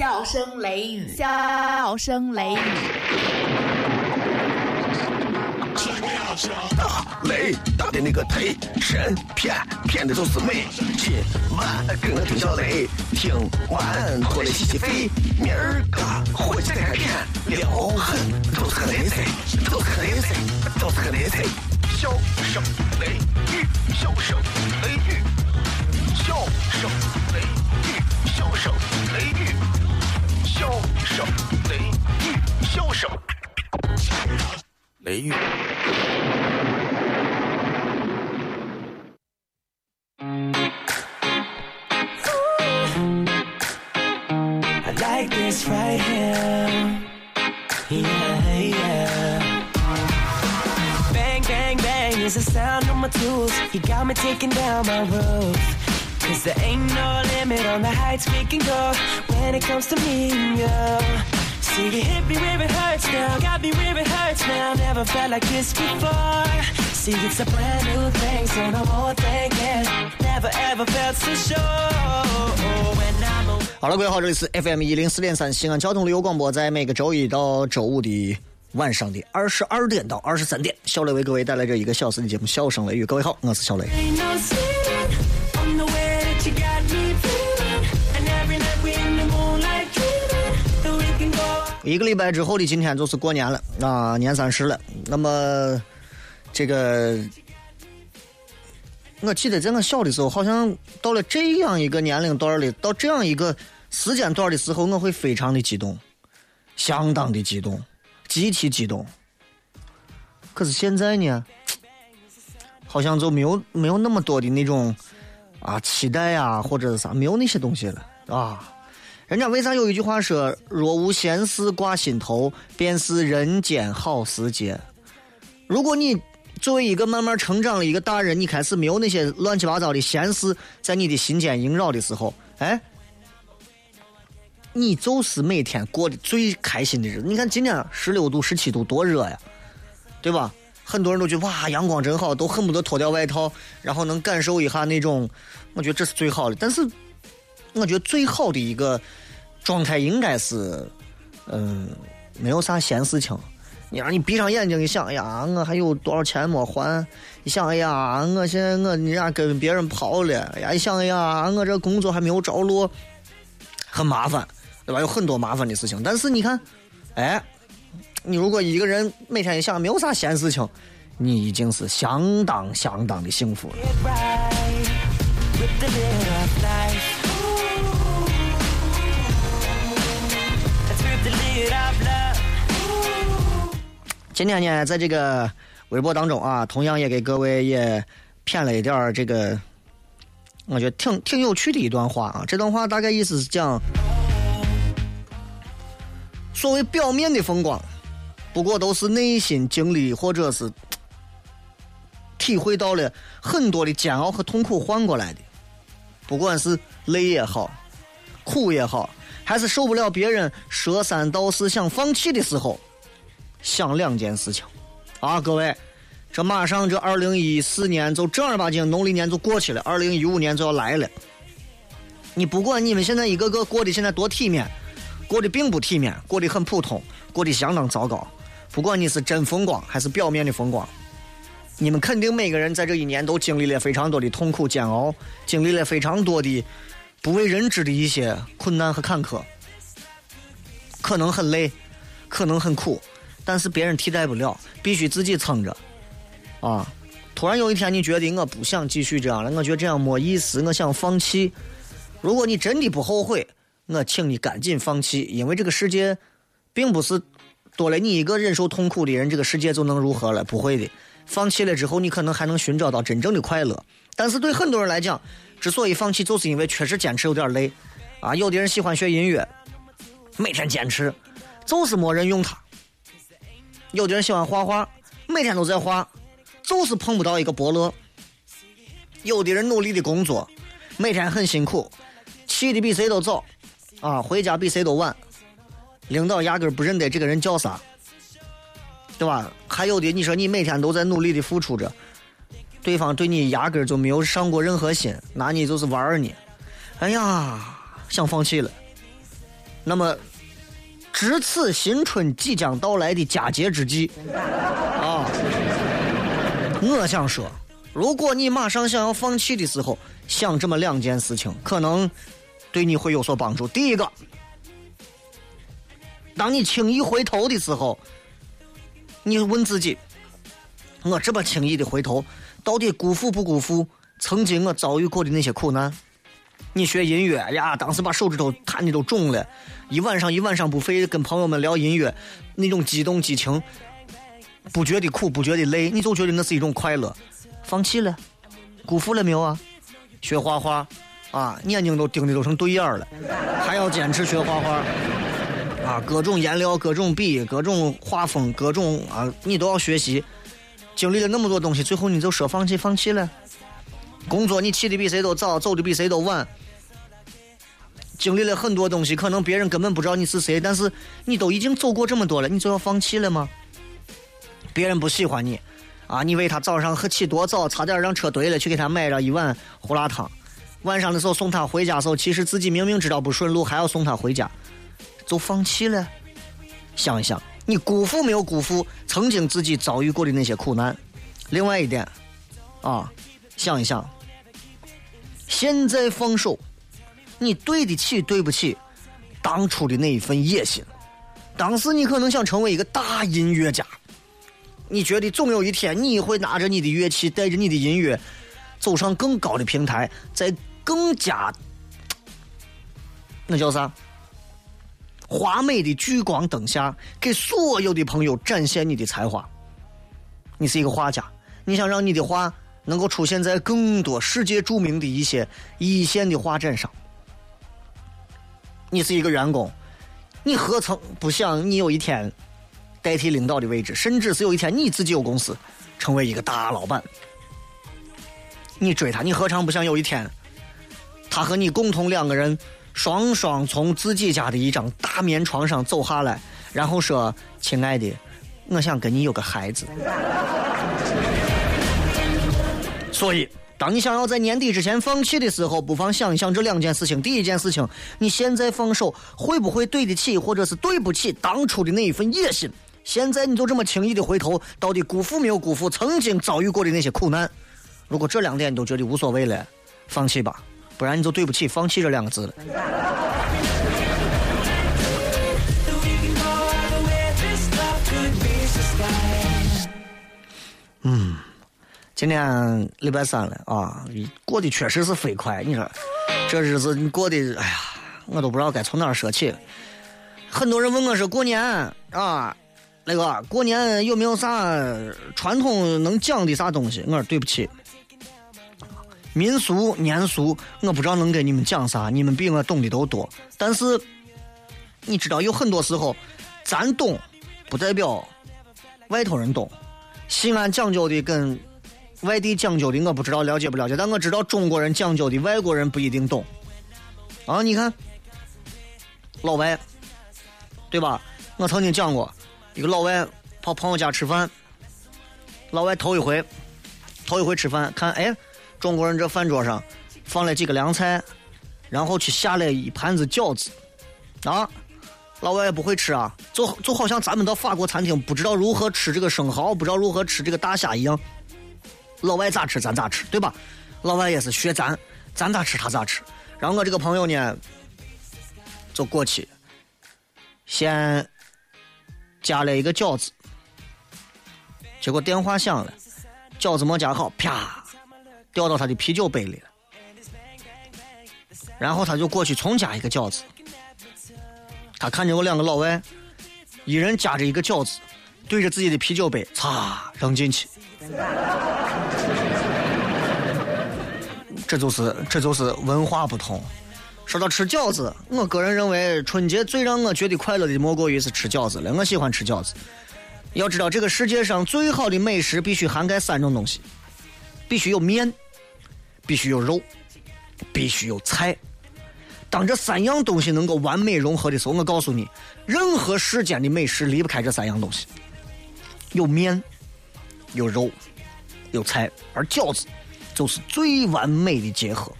笑声雷雨，笑声雷雨。大雷大的那个忒神骗骗的都是美。今晚跟我听小雷，听完过来洗洗肺。明儿个回去再看片，撩狠都是个雷菜，都是个雷菜，都是个雷菜。笑声雷雨，笑声雷雨，笑声雷雨，笑声雷雨，笑声雷雨，笑声雷雨。I like this right here. Yeah, yeah. Bang, bang, bang is the sound of my tools. You got me taking down my roof. Cause there ain't no limit on the heights we can go when it comes to me and you. See, you hit me where it hurts now, got me where it hurts now. Never felt like this before. See, it's a brand new thing, so no more thinking. Never ever felt so sure. When I'm away. 好了，各位好，这里是 FM 一零四点三西安交通旅游广播，在每个周一到周五的晚上的二十二点到二十三点，小雷为各位带来这一个小时的节目《笑声雷雨》。各位好，我是小雷。一个礼拜之后的今天就是过年了啊，年三十了。那么这个，我记得在我小的时候，好像到了这样一个年龄段里，到这样一个时间段的时候，我会非常的激动，相当的激动，极其激动。可是现在呢，好像就没有没有那么多的那种啊期待啊，或者是啥，没有那些东西了啊。人家为啥有一句话说“若无闲事挂心头，便是人间好时节”。如果你作为一个慢慢成长的一个大人，你开始没有那些乱七八糟的闲事在你的心间萦绕的时候，哎，你就是每天过得最开心的日子。你看今天十六度、十七度，多热呀，对吧？很多人都觉得哇，阳光真好，都恨不得脱掉外套，然后能感受一下那种，我觉得这是最好的。但是，我觉得最好的一个状态应该是，嗯、没有啥闲事情。你让你闭上眼睛一想，哎呀，我还有多少钱没还？一想，哎呀，我现在我你俩跟别人跑了，哎呀，一想，哎呀，我这工作还没有着落，很麻烦，对吧？有很多麻烦的事情。但是你看，哎，你如果一个人每天一想没有啥闲事情，你已经是相当相当的幸福了。今天呢，在这个微博当中啊，同样也给各位也骗了一点这个，我觉得挺挺有趣的一段话啊。这段话大概意思是讲，所谓表面的风光，不过都是内心经历或者是体会到了很多的煎熬和痛苦换过来的，不管是累也好，苦也好，还是受不了别人说三道四想放弃的时候。想两件事情，啊，各位，这马上这二零一四年就正儿八经农历年就过去了，二零一五年就要来了。你不管你们现在一个个过得现在多体面，过得并不体面，过得很普通，过得相当糟糕。不管你是真风光还是表面的风光，你们肯定每个人在这一年都经历了非常多的痛苦煎熬，经历了非常多的不为人知的一些困难和坎坷，可能很累，可能很苦。但是别人替代不了，必须自己撑着，啊！突然有一天你觉得我不想继续这样了，我觉得这样没意思，我想放弃。如果你真的不后悔，我请你赶紧放弃，因为这个世界，并不是多了你一个忍受痛苦的人，这个世界就能如何了？不会的，放弃了之后，你可能还能寻找到真正的快乐。但是对很多人来讲，之所以放弃，就是因为确实坚持有点累，啊！有的人喜欢学音乐，每天坚持，就是没人用它。有的人喜欢画画，每天都在画，就是碰不到一个伯乐。有的人努力的工作，每天很辛苦，起的比谁都早，啊，回家比谁都晚，领导压根不认得这个人叫啥，对吧？还有的，你说你每天都在努力的付出着，对方对你压根就没有上过任何心，拿你就是玩儿你，哎呀，想放弃了。那么，值此新春即将到来的佳节之际，啊，我想说，如果你马上想要放弃的时候，想这么两件事情，可能对你会有所帮助。第一个，当你轻易回头的时候，你问自己：我这么轻易的回头，到底辜负不辜负曾经我遭遇过的那些苦难？你学音乐呀，当时把手指头弹的都肿了，一晚上一晚上不睡，跟朋友们聊音乐，那种激动激情，不觉得苦，不觉得累，你就觉得那是一种快乐。放弃了，辜负了没有啊？学画画，啊，眼睛都盯的都成对眼了，还要坚持学画画，啊，各种颜料、各种笔、各种画风、各种啊，你都要学习。经历了那么多东西，最后你就说放弃，放弃了。工作你起的比谁都早，走的比谁都晚，经历了很多东西，可能别人根本不知道你是谁，但是你都已经走过这么多了，你就要放弃了吗？别人不喜欢你，啊，你为他早上喝起多早，差点让车堆了，去给他买了一碗胡辣汤，晚上的时候送他回家的时候，其实自己明明知道不顺路，还要送他回家，就放弃了。想一想，你辜负没有辜负曾经自己遭遇过的那些苦难？另外一点，啊。想一想，现在放手，你对得起对不起当初的那一份野心。当时你可能想成为一个大音乐家，你觉得总有一天你会拿着你的乐器，带着你的音乐，走上更高的平台，在更加那叫啥华美的聚光灯下，给所有的朋友展现你的才华。你是一个画家，你想让你的画。能够出现在更多世界著名的一些一线的画展上。你是一个员工，你何曾不想你有一天代替领导的位置，甚至是有一天你自己有公司，成为一个大老板？你追他，你何尝不想有一天，他和你共同两个人双双从自己家的一张大棉床上走下来，然后说：“亲爱的，我想跟你有个孩子。”所以，当你想要在年底之前放弃的时候，不妨想一想这两件事情。第一件事情，你现在放手会不会对得起，或者是对不起当初的那一份野心？现在你就这么轻易的回头，到底辜负没有辜负曾经遭遇过的那些苦难？如果这两点你都觉得无所谓了，放弃吧，不然你就对不起“放弃”这两个字了。嗯。今天礼拜三了啊，过得确实是飞快。你说这日子你过得，哎呀，我都不知道该从哪儿说起。很多人问我说过年啊，那个过年有没有啥传统能讲的啥东西？我说对不起，民俗年俗我不知道能给你们讲啥，你们比我懂的都多。但是你知道有很多时候，咱懂不代表外头人懂。西安讲究的跟。外地讲究的我不知道了解不了解，但我知道中国人讲究的外国人不一定懂。啊，你看，老外，对吧？我曾经讲过，一个老外跑朋友家吃饭，老外头一回，头一回吃饭，看，哎，中国人这饭桌上放了几个凉菜，然后去下了一盘子饺子，啊，老外也不会吃啊，就就好像咱们到法国餐厅不知道如何吃这个生蚝，不知道如何吃这个大虾一样。老外咋吃咱咋吃，对吧？老外也是学咱，咱咋吃他咋吃。然后我这个朋友呢，就过去，先夹了一个饺子，结果电话响了，饺子没夹好，啪，掉到他的啤酒杯里了。然后他就过去重夹一个饺子，他看见我两个老外，一人夹着一个饺子，对着自己的啤酒杯，嚓扔进去。这就是这就是文化不同。说到吃饺子，我个人认为春节最让我觉得快乐的莫过于是吃饺子了。我喜欢吃饺子。要知道，这个世界上最好的美食必须涵盖三种东西：必须有面，必须有肉，必须有菜。当这三样东西能够完美融合的时候，我告诉你，任何世间的美食离不开这三样东西：有面。有肉，有菜，而饺子就是最完美的结合，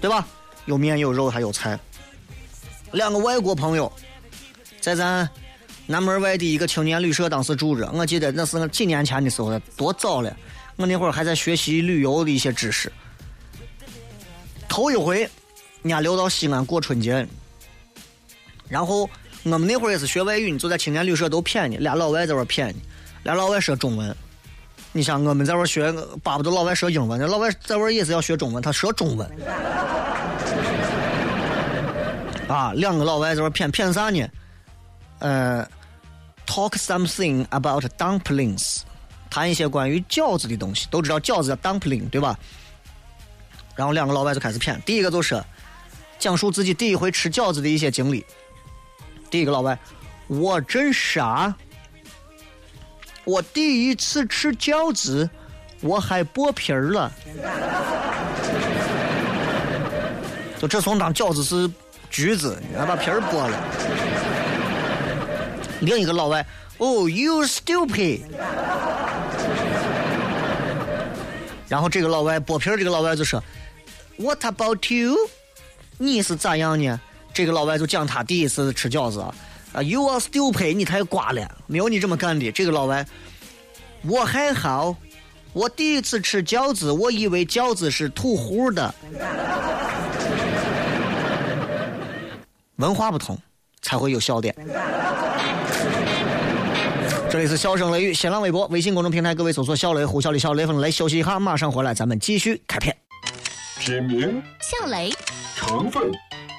对吧？有面有肉还有菜。两个外国朋友在咱南门外的一个青年旅社当时住着，我记得那是几年前的时候，多早了。我那会儿还在学习旅游的一些知识。头一回，人家留到西安过春节，然后我们那会儿也是学外语，你就在青年旅社都骗你，俩老外在那骗你，俩老外说中文。你想我们在这学，巴不得老外说英文，那老外在这也是要学中文，他说中文。啊，两个老外在这骗骗啥呢？呃，talk something about dumplings，谈一些关于饺子的东西，都知道饺子叫 dumpling 对吧？然后两个老外就开始骗，第一个就是讲述自己第一回吃饺子的一些经历。第一个老外，我真傻。我第一次吃饺子，我还剥皮儿了。就这从当饺子是橘子，你还把皮儿剥了。另一个老外，哦，you stupid。然后这个老外剥皮儿，这个老外就说，What about you？你是咋样呢？这个老外就讲他第一次吃饺子啊。啊，You are stupid！你太瓜了，没有你这么干的。这个老外，我还好，我第一次吃饺子，我以为饺子是土糊的。文化不同，才会有笑点。这里是笑声雷雨，新浪微博、微信公众平台，各位搜索“小雷”“呼啸的笑雷锋”来休息一下，马上回来，咱们继续开片。品名：笑雷，成分。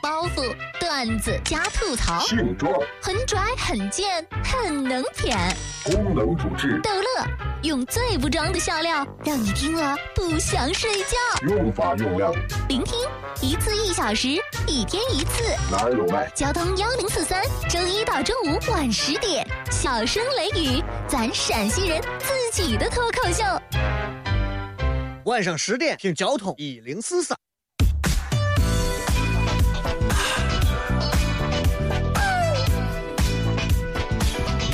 包袱、段子加吐槽，性状很拽、很贱、很能舔，功能主治逗乐，用最不装的笑料让你听了不想睡觉。用法用量：聆听一次一小时，一天一次。哪儿有卖？交通幺零四三，周一到周五晚十点，小声雷雨，咱陕西人自己的脱口秀。晚上十点听交通一零四三。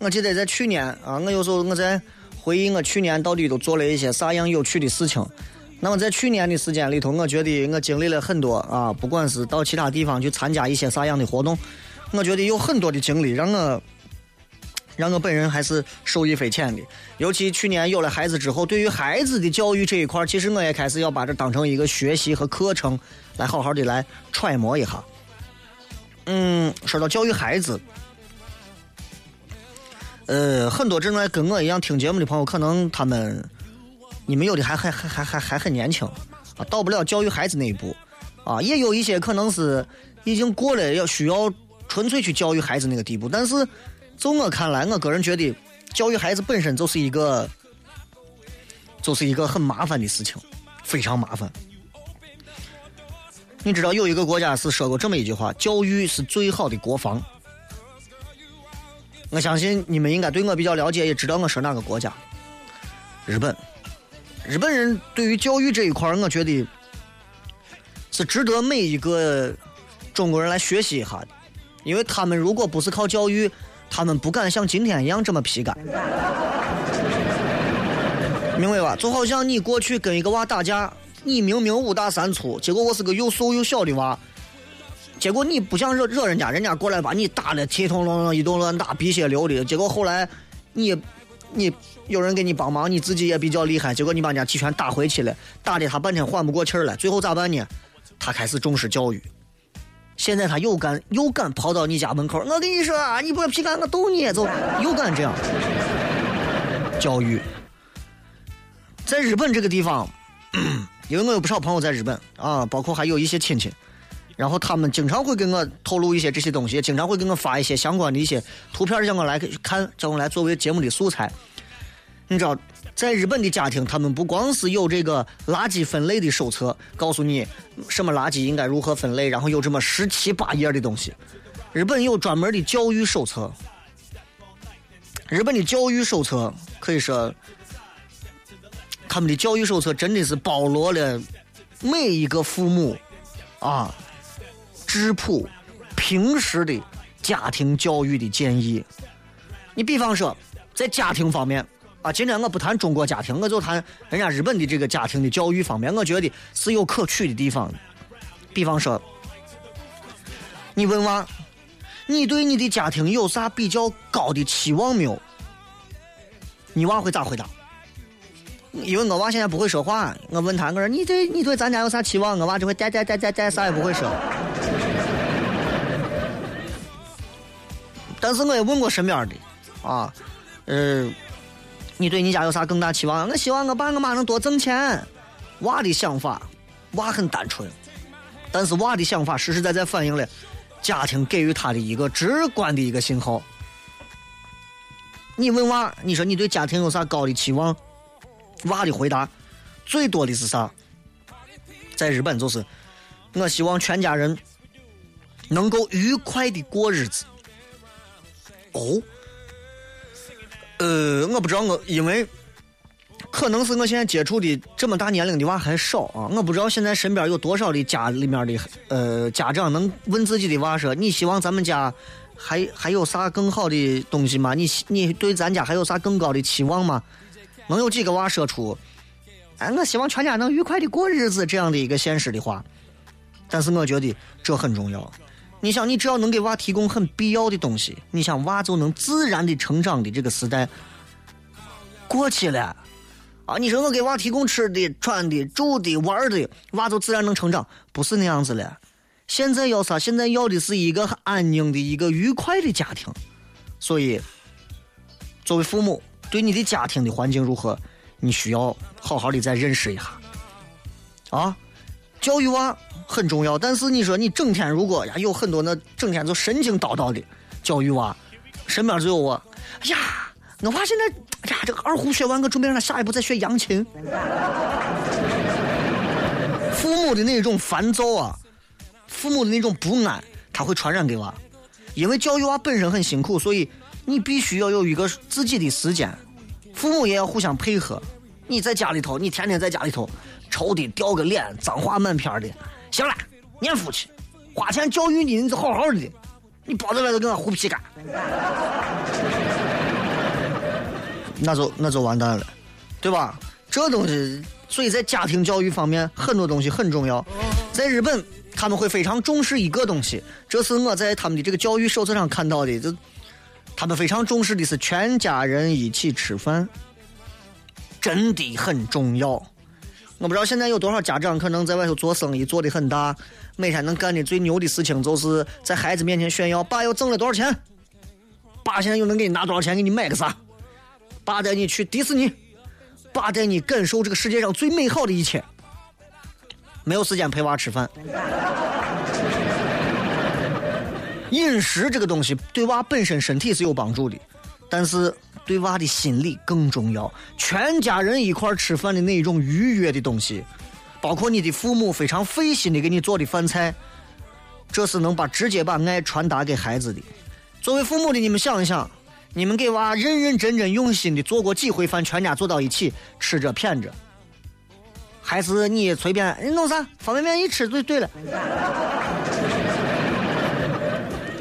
我记得在去年啊，我有时候我在回忆我去年到底都做了一些啥样有趣的事情。那么在去年的时间里头，我觉得我经历了很多啊，不管是到其他地方去参加一些啥样的活动，我觉得有很多的经历让我让我本人还是受益匪浅的。尤其去年有了孩子之后，对于孩子的教育这一块，其实我也开始要把这当成一个学习和课程，来好好的来揣摩一下。嗯，说到教育孩子。呃，很多正在跟我一样听节目的朋友，可能他们，你们有的还还还还还还很年轻，啊，到不了教育孩子那一步，啊，也有一些可能是已经过了要需要纯粹去教育孩子那个地步。但是，从我看来，我个人觉得，教育孩子本身就是一个，就是一个很麻烦的事情，非常麻烦。你知道有一个国家是说过这么一句话：教育是最好的国防。我相信你们应该对我比较了解，也知道我是哪个国家。日本，日本人对于教育这一块，我觉得是值得每一个中国人来学习一下的，因为他们如果不是靠教育，他们不敢像今天一样这么皮干。明白吧？就好像你过去跟一个娃打架，你明明五大三粗，结果我是个又瘦又小的娃。结果你不想惹惹人家，人家过来把你打的铁通龙一顿乱打，鼻血流的。结果后来你你有人给你帮忙，你自己也比较厉害，结果你把人家几拳打回去了，打的他半天缓不过气儿来。最后咋办呢？他开始重视教育。现在他又敢又敢跑到你家门口，我跟你说，啊，你不要皮干，我揍你，就又敢这样。教育，在日本这个地方，因为我有不少朋友在日本啊，包括还有一些亲戚。然后他们经常会跟我透露一些这些东西，经常会给我发一些相关的一些图片，让我来看，叫我来作为节目的素材。你知道，在日本的家庭，他们不光是有这个垃圾分类的手册，告诉你什么垃圾应该如何分类，然后有这么十七八页的东西。日本有专门的教育手册，日本的教育手册可以说，他们的教育手册真的是包罗了每一个父母啊质朴平时的家庭教育的建议。你比方说，在家庭方面啊，今天我不谈中国家庭，我就谈人家日本的这个家庭的教育方面，我觉得是有可取的地方。比方说，你问娃，你对你的家庭有啥比较高的期望没有？你娃会咋回答？因为我娃现在不会说话，我问他，我说你对你对咱家有啥期望？我娃就会呆呆呆呆呆，啥也不会说。但是我也问过身边的，啊，呃，你对你家有啥更大期望？我希望我爸我妈能多挣钱。娃的想法，娃很单纯，但是娃的想法实实在在反映了家庭给予他的一个直观的一个信号。你问娃，你说你对家庭有啥高的期望？娃的回答最多的是啥？在日本就是，我希望全家人能够愉快的过日子。哦，呃，我不知道我，因为可能是我现在接触的这么大年龄的娃还少啊，我不知道现在身边有多少的家里面的呃家长能问自己的娃说：“你希望咱们家还还有啥更好的东西吗？你你对咱家还有啥更高的期望吗？”能有几个娃说出“哎，我希望全家能愉快的过日子”这样的一个现实的话？但是我觉得这很重要。你想，你只要能给娃提供很必要的东西，你想娃就能自然的成长的这个时代过去了啊！你说我给娃提供吃的、穿的、住的、玩的，娃就自然能成长？不是那样子了。现在要啥？现在要的是一个安宁的一个愉快的家庭。所以，作为父母，对你的家庭的环境如何，你需要好好的再认识一下啊！教育娃。很重要，但是你说你整天如果呀有很多那整天就神经叨叨的教育娃，身边就有我，哎呀，我娃现在哎呀这个二胡学完，我准备让他下一步再学扬琴。父母的那种烦躁啊，父母的那种不安，他会传染给娃，因为教育娃本身很辛苦，所以你必须要有一个自己的时间，父母也要互相配合。你在家里头，你天天在家里头愁的掉个脸，脏话满篇的。行了，念书去，花钱教育你，你就好好的。你包在外头跟我胡皮干，那就那就完蛋了，对吧？这东西，所以在家庭教育方面，很多东西很重要。在日本，他们会非常重视一个东西，这是我在他们的这个教育手册上看到的，就他们非常重视的是全家人一起吃饭，真的很重要。我不知道现在有多少家长可能在外头做生意做的很大，每天能干的最牛的事情就是在孩子面前炫耀：爸又挣了多少钱？爸现在又能给你拿多少钱？给你买个啥？爸带你去迪士尼，爸带你感受这个世界上最美好的一切。没有时间陪娃吃饭。饮食这个东西对娃本身身体是有帮助的，但是。对娃的心理更重要，全家人一块吃饭的那种愉悦的东西，包括你的父母非常费心的给你做的饭菜，这是能把直接把爱传达给孩子的。作为父母的你们想一想，你们给娃认认真真用心的做过几回饭，全家坐到一起吃着谝着，还是你随便弄啥方便面一吃就对了。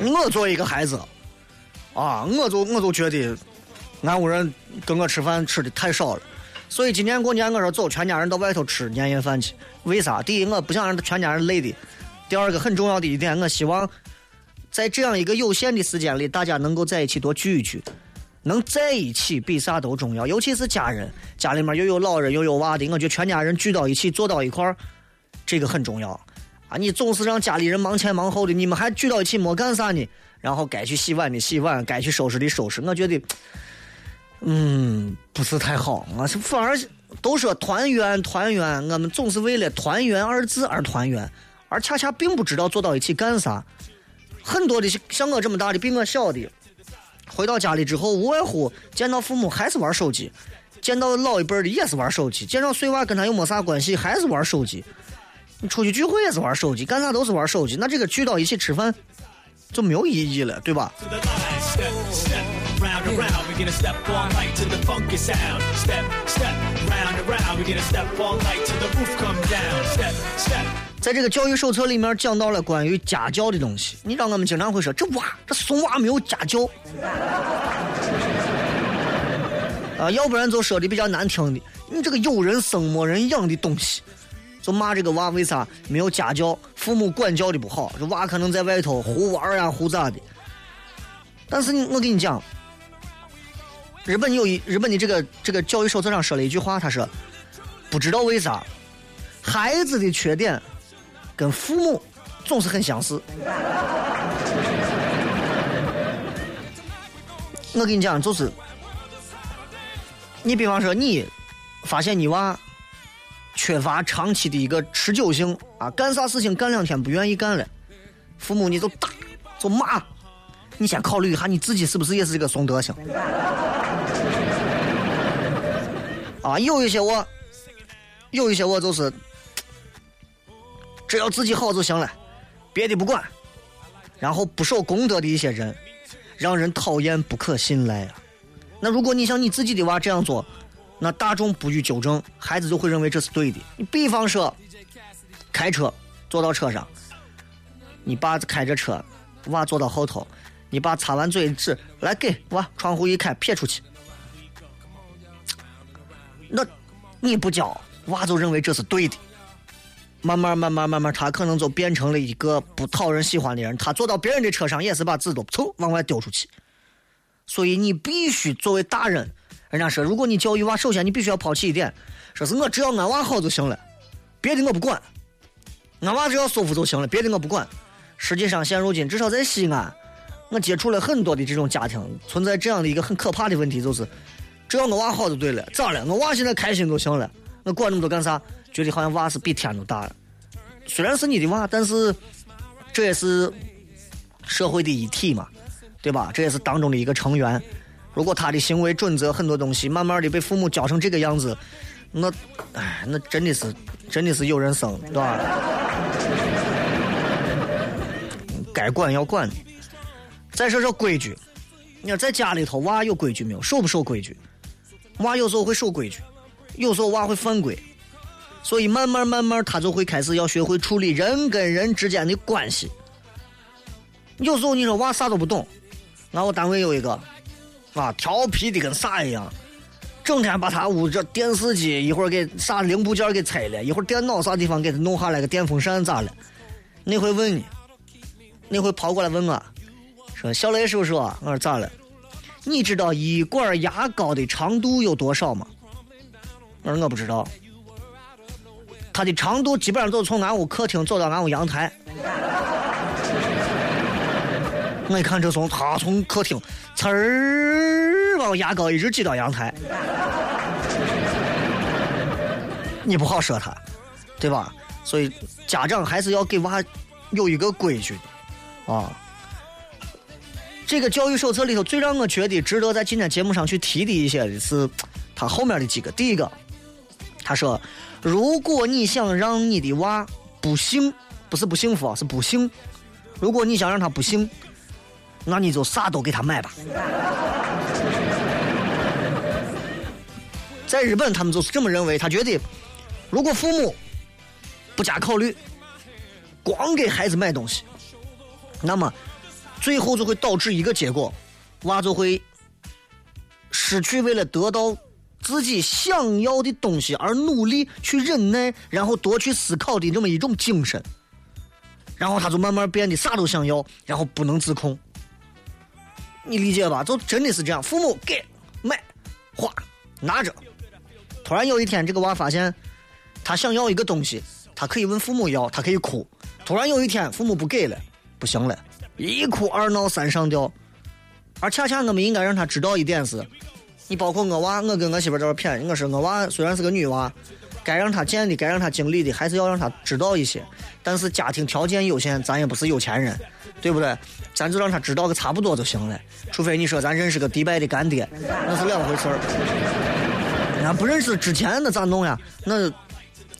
我作为一个孩子，啊，我就我就觉得。俺屋人跟我吃饭吃的太少了，所以今年过年我说走，全家人到外头吃年夜饭去。为啥？第一，我不想让全家人累的；第二个，很重要的一点，我希望在这样一个有限的时间里，大家能够在一起多聚一聚，能在一起比啥都重要。尤其是家人，家里面又有老人又有娃的，我觉得全家人聚到一起坐到一块儿，这个很重要。啊，你总是让家里人忙前忙后的，你们还聚到一起没干啥呢？然后该去洗碗的洗碗，该去收拾的收拾，我觉得。嗯，不是太好啊！反而都说团圆团圆，我们总是为了“团圆”二字而团圆，而恰恰并不知道坐到一起干啥。很多的像我这么大的比我小的，回到家里之后，无外乎见到父母还是玩手机，见到老一辈的也是玩手机，见到碎娃跟他又没啥关系，还是玩手机。你出去聚会也是玩手机，干啥都是玩手机。那这个聚到一起吃饭，就没有意义了，对吧？And around, We're gonna step all night to the funky sound. Step, step, round and round. We're gonna step all night till the roof come down. Step, step. 在这个教育手册里面讲到了关于家教的东西，你知道我们经常会说这娃这怂娃没有家教，啊，要不然就说的比较难听的，你这个有人生没人养的东西，就骂这个娃为啥没有家教，父母管教的不好，这娃可能在外头胡玩呀胡咋的。但是你我跟你讲，日本有一日本的这个这个教育手册上说了一句话，他说不知道为啥孩子的缺点。跟父母总是很相似。我跟你讲，就是你比方说你发现你娃缺乏长期的一个持久性啊，干啥事情干两天不愿意干了，父母你就打就骂，你先考虑一下你自己是不是也是这个怂德行。啊，有一些我，有一些我就是。只要自己好就行了，别的不管。然后不守公德的一些人，让人讨厌不可信赖啊。那如果你像你自己的娃这样做，那大众不予纠正，孩子就会认为这是对的。你比方说，开车坐到车上，你爸开着车，娃坐到后头，你爸擦完嘴纸来给娃窗户一开撇出去，那你不教，娃就认为这是对的。慢慢慢慢慢慢，他可能就变成了一个不讨人喜欢的人。他坐到别人的车上，也是把纸都嗖往外丢出去。所以你必须作为大人，人家说，如果你教育娃，首先你必须要抛弃一点，说是我只要俺娃好就行了，别的我不管，俺娃只要舒服就行了，别的我不管。实际上，现如今至少在西安，我接触了很多的这种家庭，存在这样的一个很可怕的问题，就是只要我娃好就对了，咋了？我娃现在开心就行了，我管那么多干啥？觉得好像娃是比天都大，虽然是你的娃，但是这也是社会的一体嘛，对吧？这也是当中的一个成员。如果他的行为准则很多东西慢慢的被父母教成这个样子，那，哎，那真的是真的是有人生，对吧？该管要管的。再说说规矩，你看在家里头，娃有规矩没有？守不守规矩？娃有时候会守规矩，有时候娃会犯规。所以慢慢慢慢，他就会开始要学会处理人跟人之间的关系。有时候你说娃啥都不懂，俺我单位有一个，啊，调皮的跟啥一样，整天把他屋这电视机一会儿给啥零部件给拆了，一会儿电脑啥地方给他弄下来个电风扇咋了？那回问你，那回跑过来问我，说小雷叔叔，我说咋了？你知道一管牙膏的长度有多少吗？我说我不知道。它的长度基本上就从俺屋客厅走到俺屋阳台。我一看这从他从客厅呲儿往牙膏一直挤到阳台，你不好说他，对吧？所以家长还是要给娃有一个规矩的啊。这个教育手册里头最让我觉得值得在今天节目上去提的一些的是，他后面的几个。第一个，他说。如果你想让你的娃不幸，不是不幸福啊，是不幸。如果你想让他不幸，那你就啥都给他买吧。在日本，他们就是这么认为，他觉得，如果父母不加考虑，光给孩子买东西，那么最后就会导致一个结果，娃就会失去为了得到。自己想要的东西而努力去忍耐，然后多去思考的这么一种精神，然后他就慢慢变得啥都想要，然后不能自控。你理解吧？就真的是这样，父母给买花拿着，突然有一天这个娃发现他想要一个东西，他可以问父母要，他可以哭。突然有一天父母不给了，不行了，一哭二闹三上吊。而恰恰我们应该让他知道一点是。你包括我娃，我跟我媳妇在这谝，我说我娃虽然是个女娃，该让她见的，该让她经历的，还是要让她知道一些。但是家庭条件有限，咱也不是有钱人，对不对？咱就让她知道个差不多就行了。除非你说咱认识个迪拜的干爹，那是两回事儿。那不认识之前那咋弄呀？那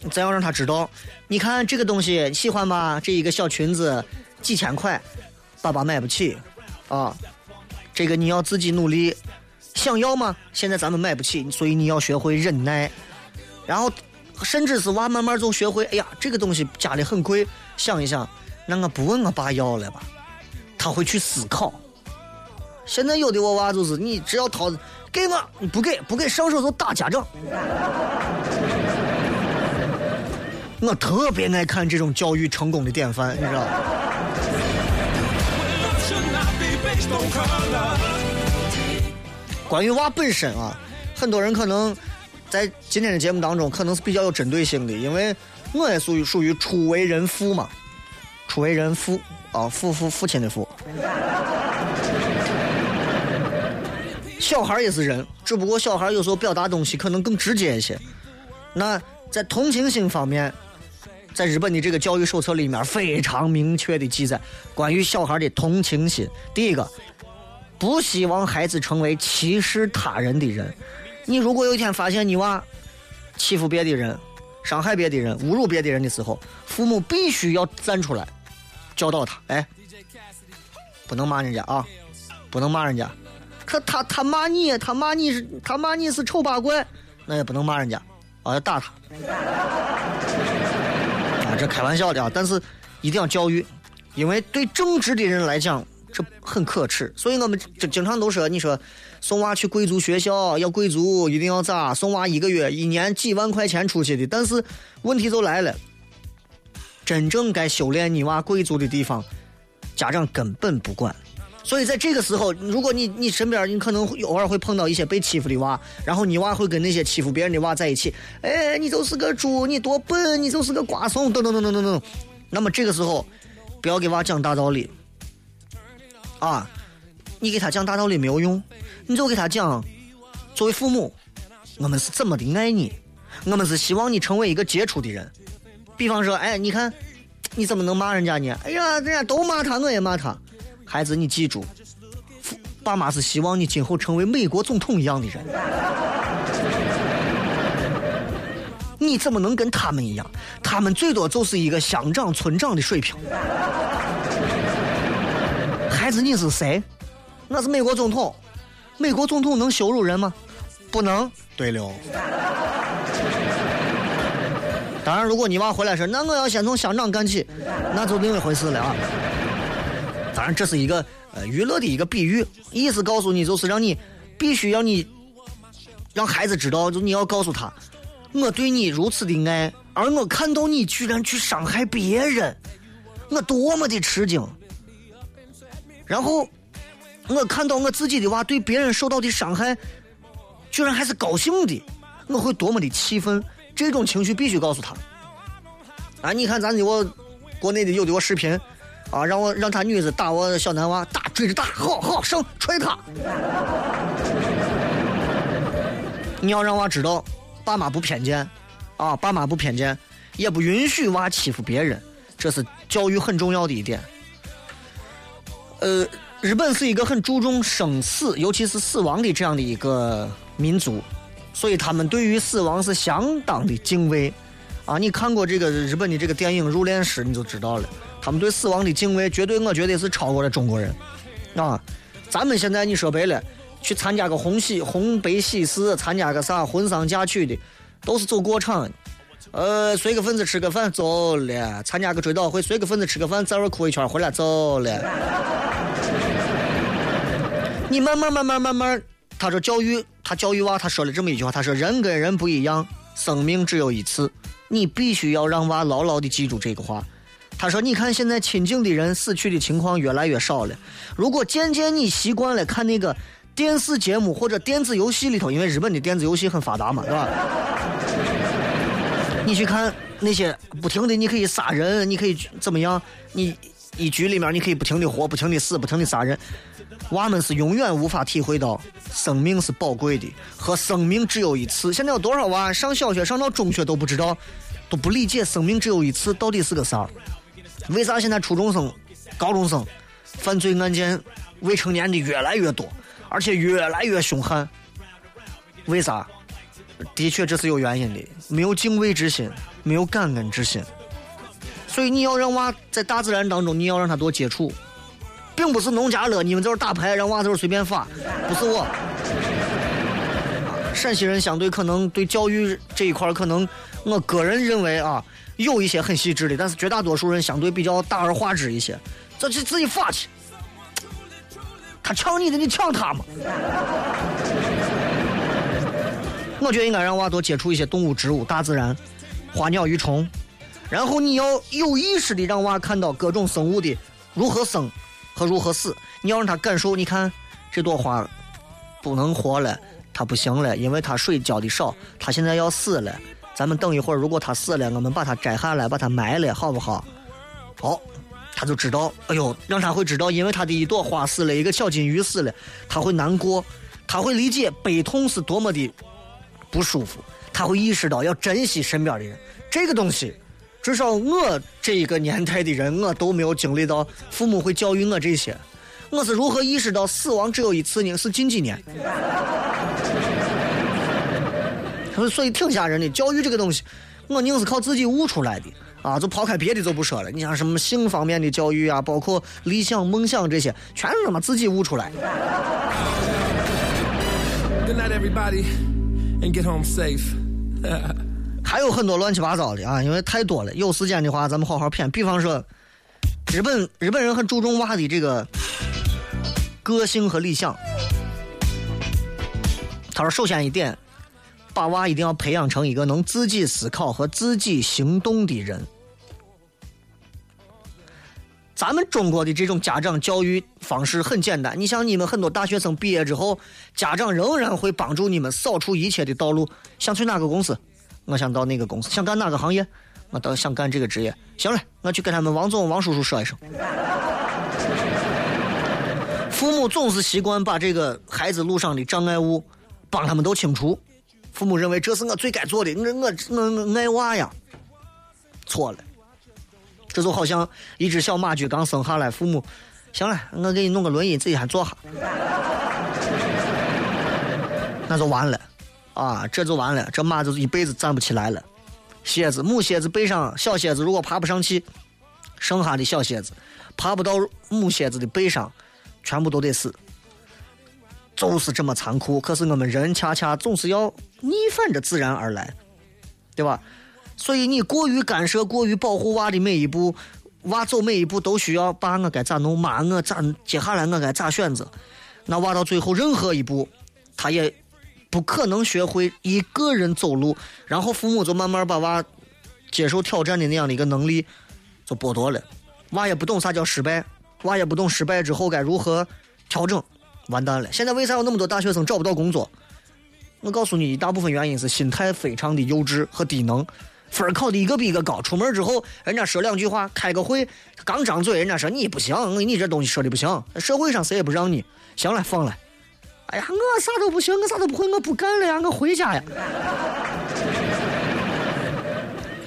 咱要让她知道，你看这个东西喜欢吧？这一个小裙子几千块，爸爸买不起，啊，这个你要自己努力。想要吗？现在咱们买不起，所以你要学会忍耐。然后，甚至是娃慢慢就学会，哎呀，这个东西家里很贵，想一想，那我不问我爸要了吧？他会去思考。现在有的我娃就是，你只要掏给我，你不给不给上手就打家长。我特别爱看这种教育成功的典范，你知道。关于娃本身啊，很多人可能在今天的节目当中可能是比较有针对性的，因为我也属于属于初为人父嘛，初为人父啊，父父父亲的父。小孩也是人，只不过小孩有时候表达东西可能更直接一些。那在同情心方面，在日本的这个教育手册里面非常明确的记载关于小孩的同情心。第一个。不希望孩子成为歧视他人的人。你如果有一天发现你娃欺负别的人、伤害别的人、侮辱别的人的时候，父母必须要站出来教导他。哎，不能骂人家啊，不能骂人家。可他他骂你，他骂你是他骂你是丑八怪，那也不能骂人家啊，要打他。这开玩笑的啊，但是一定要教育，因为对正直的人来讲。这很可耻，所以我们这经常都说，你说送娃去贵族学校要贵族，一定要咋？送娃一个月、一年几万块钱出去的，但是问题就来了，真正该修炼你娃贵族的地方，家长根本不管。所以在这个时候，如果你你身边你可能偶尔会碰到一些被欺负的娃，然后你娃会跟那些欺负别人的娃在一起，哎，你就是个猪，你多笨，你就是个瓜怂，等等等等等等。那么这个时候，不要给娃讲大道理。啊，你给他讲大道理没有用，你就给他讲，作为父母，我们是怎么的爱你，我们是希望你成为一个杰出的人。比方说，哎，你看，你怎么能骂人家呢？哎呀，人家都骂他，我也骂他。孩子，你记住，爸妈是希望你今后成为美国总统一样的人。你怎么能跟他们一样？他们最多就是一个乡长、村长的水平。孩子，你是谁？我是美国总统。美国总统能羞辱人吗？不能。对了。当然，如果你娃回来说，那我要先从乡长干起，那就另一回事了啊。当然，这是一个呃娱乐的一个比喻，意思告诉你就是让你必须要你让孩子知道，就你要告诉他，我对你如此的爱，而我看到你居然去伤害别人，我多么的吃惊。然后，我看到我自己的娃对别人受到的伤害，居然还是高兴的，我会多么的气愤！这种情绪必须告诉他。啊，你看咱的我国内的有的我视频，啊，让我让他女子打我小男娃，打追着打，好好生踹他。你要让娃知道，爸妈不偏见，啊，爸妈不偏见，也不允许娃欺负别人，这是教育很重要的一点。呃，日本是一个很注重生死，尤其是死亡的这样的一个民族，所以他们对于死亡是相当的敬畏。啊，你看过这个日本的这个电影《入殓师》，你就知道了，他们对死亡的敬畏，绝对我觉得是超过了中国人。啊，咱们现在你说白了，去参加个红喜红白喜事，参加个啥婚丧嫁娶的，都是走过场。呃，随个份子吃个饭走了，参加个追悼会，随个份子吃个饭，在会哭一圈回来走了。你慢慢慢慢慢慢，他说教育他教育娃，他说了这么一句话，他说人跟人不一样，生命只有一次，你必须要让娃牢牢的记住这个话。他说你看现在亲近的人死去的情况越来越少了，如果渐渐你习惯了看那个电视节目或者电子游戏里头，因为日本的电子游戏很发达嘛，对吧？你去看那些不停的，你可以杀人，你可以怎么样？你一局里面你可以不停的活，不停的死，不停的杀人。娃们是永远无法体会到生命是宝贵的，和生命只有一次。现在有多少娃上小学上到中学都不知道，都不理解生命只有一次到底是个啥？为啥现在初中生、高中生犯罪案件未成年的越来越多，而且越来越凶悍？为啥？的确，这是有原因的，没有敬畏之心，没有感恩之心。所以你要让娃在大自然当中，你要让他多接触，并不是农家乐，你们在这儿打牌，让娃在这儿随便发，不是我。陕西人相对可能对教育这一块儿，可能我个人认为啊，有一些很细致的，但是绝大多数人相对比较大而化之一些，这去自己发去。他抢你的，你抢他嘛？我觉得应该让娃多接触一些动物、植物、大自然、花鸟鱼虫，然后你要有意识的让娃看到各种生物的如何生和如何死，你要让他感受。你看这朵花不能活了，它不行了，因为它水浇的少，它现在要死了。咱们等一会儿，如果他死了，我们把它摘下来，把它埋了，好不好？好，他就知道，哎呦，让他会知道，因为他的一朵花死了，一个小金鱼死了，他会难过，他会理解悲痛是多么的不舒服，他会意识到要珍惜身边的人。这个东西，至少我这一个年代的人，我都没有经历到父母会教育我这些。我是如何意识到死亡只有一次呢？是近几年。所以挺吓人的，教育这个东西，我宁是靠自己悟出来的啊！就抛开别的就不说了，你像什么性方面的教育啊，包括理想、梦想这些，全是他妈自己悟出来。Good night, everybody, and get home safe. 还有很多乱七八糟的啊，因为太多了。有时间的话，咱们好好谝。比方说，日本日本人很注重娃的这个个性和理想。他说，首先一点，把娃一定要培养成一个能自己思考和自己行动的人。咱们中国的这种家长教育方式很简单，你像你们很多大学生毕业之后，家长仍然会帮助你们扫除一切的道路。想去哪个公司？我想到哪个公司？想干哪个行业？我倒想干这个职业。行了，我去跟他们王总、王叔叔说一声。父母总是习惯把这个孩子路上的障碍物帮他们都清除。父母认为这是我最该做的，我我我我爱娃呀。错了，这就好像一只小马驹刚生下来，父母，行了，我给你弄个轮椅，自己还坐下，那就完了，啊，这就完了，这马就一辈子站不起来了。蝎子，母蝎子背上，小蝎子如果爬不上去，剩下的小蝎子爬不到母蝎子的背上，全部都得死。就是这么残酷，可是我们人恰恰总是要 逆反着自然而来，对吧？所以你过于干涉、过于保护娃的每一步，娃走每一步都需要爸我该咋弄，妈我咋接下来我该咋选择？那娃到最后任何一步，他也不可能学会一个人走路，然后父母就慢慢把娃接受挑战的那样的一个能力就剥夺了，娃也不懂啥叫失败，娃也不懂失败之后该如何调整。完蛋了！现在为啥有那么多大学生找不到工作？我告诉你，一大部分原因是心态非常的幼稚和低能，分儿考的一个比一个高。出门之后，人家说两句话，开个会，刚张嘴，人家说你不行，你这东西说的不行，社会上谁也不让你。行了，放了。哎呀，我啥都不行，我啥都不会，我不干了呀，我回家呀。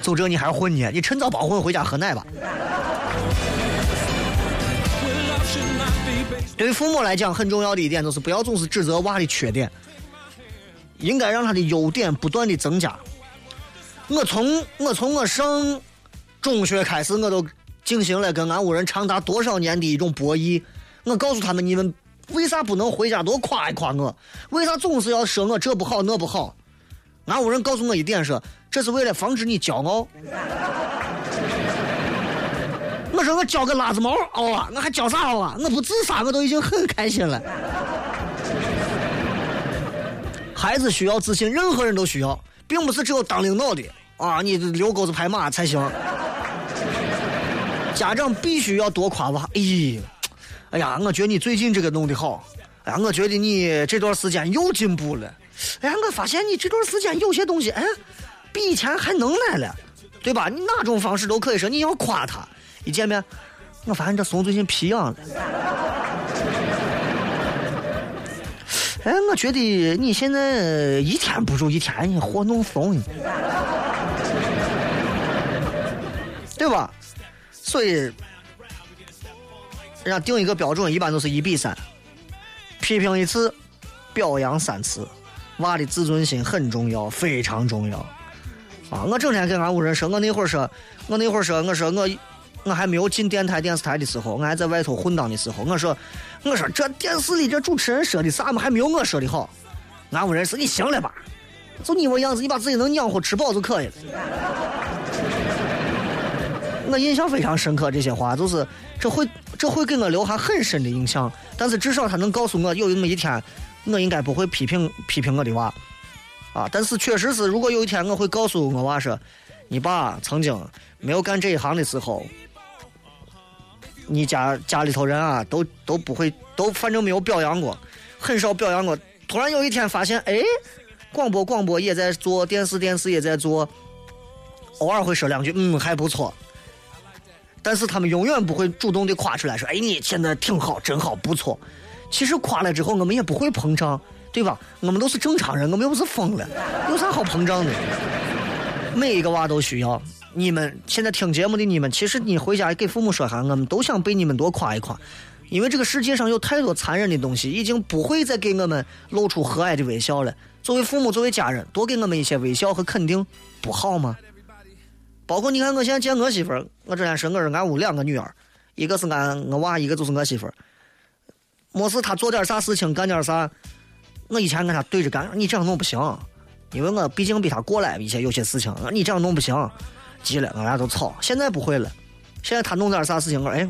就这你还是混呢？你趁早包混，回家喝奶吧。对于父母来讲，很重要的一点就是不要总是指责娃的缺点，应该让他的优点不断的增加。我从我从我上中学开始，我都进行了跟俺屋人长达多少年的一种博弈。我告诉他们，你们为啥不能回家多夸一夸我？为啥总是要说我这不好那不好？俺屋人告诉我一点说，这是为了防止你骄傲。我说我教个拉子毛傲啊！我还教啥傲啊？我不自杀我都已经很开心了。孩子需要自信，任何人都需要，并不是只有当领导的啊，你遛狗子拍马才行。家长必须要多夸娃。咦，哎呀，我觉得你最近这个弄得好。哎呀，我觉得你这段时间又进步了。哎呀，我发现你这段时间有些东西，哎，比以前还能耐了，对吧？你哪种方式都可以说，你要夸他。一见面，我发现这怂最近皮痒了。哎，我觉得你现在一天不如一天，你活弄怂，对吧？所以，人家定一个标准，一般都是一比三，批评一次，表扬三次。娃的自尊心很重要，非常重要。啊，我整天跟俺屋人说，我那会儿说，我那会儿说，我说我。我还没有进电台电视台的时候，我还在外头混当的时候，我说，我说这电视里这主持人说的啥嘛，还没有我说的好。俺屋人说你行了吧，就你我样子，你把自己能养活吃饱就可以了。我印象非常深刻，这些话就是这会这会给我留下很深的印象。但是至少他能告诉我，有那么一天，我应该不会批评批评我的娃啊。但是确实是，如果有一天我会告诉我娃说，你爸曾经没有干这一行的时候，你家家里头人啊，都都不会，都反正没有表扬过，很少表扬过。突然有一天发现，哎，广播广播也在做，电视电视也在做，偶尔会说两句，嗯，还不错。但是他们永远不会主动的夸出来，说：“哎，你现在挺好，真好，不错。”其实夸了之后，我们也不会膨胀，对吧？我们都是正常人，我们又不是疯了，有啥好膨胀的？每一个娃都需要。你们现在听节目的你们，其实你回家给父母说下，我们都想被你们多夸一夸，因为这个世界上有太多残忍的东西，已经不会再给我们露出和蔼的微笑了。作为父母，作为家人，多给我们一些微笑和肯定，不好吗？包括你看，我现在见我媳妇儿，我之前说我是俺屋两个女儿，一个是俺我娃，一个就是我媳妇儿。没事，她做点啥事情，干点啥，我以前跟她对着干，你这样弄不行，因为我毕竟比她过来一些有些事情，你这样弄不行，急了，俺俩都吵。现在不会了，现在他弄点啥事情，我说哎，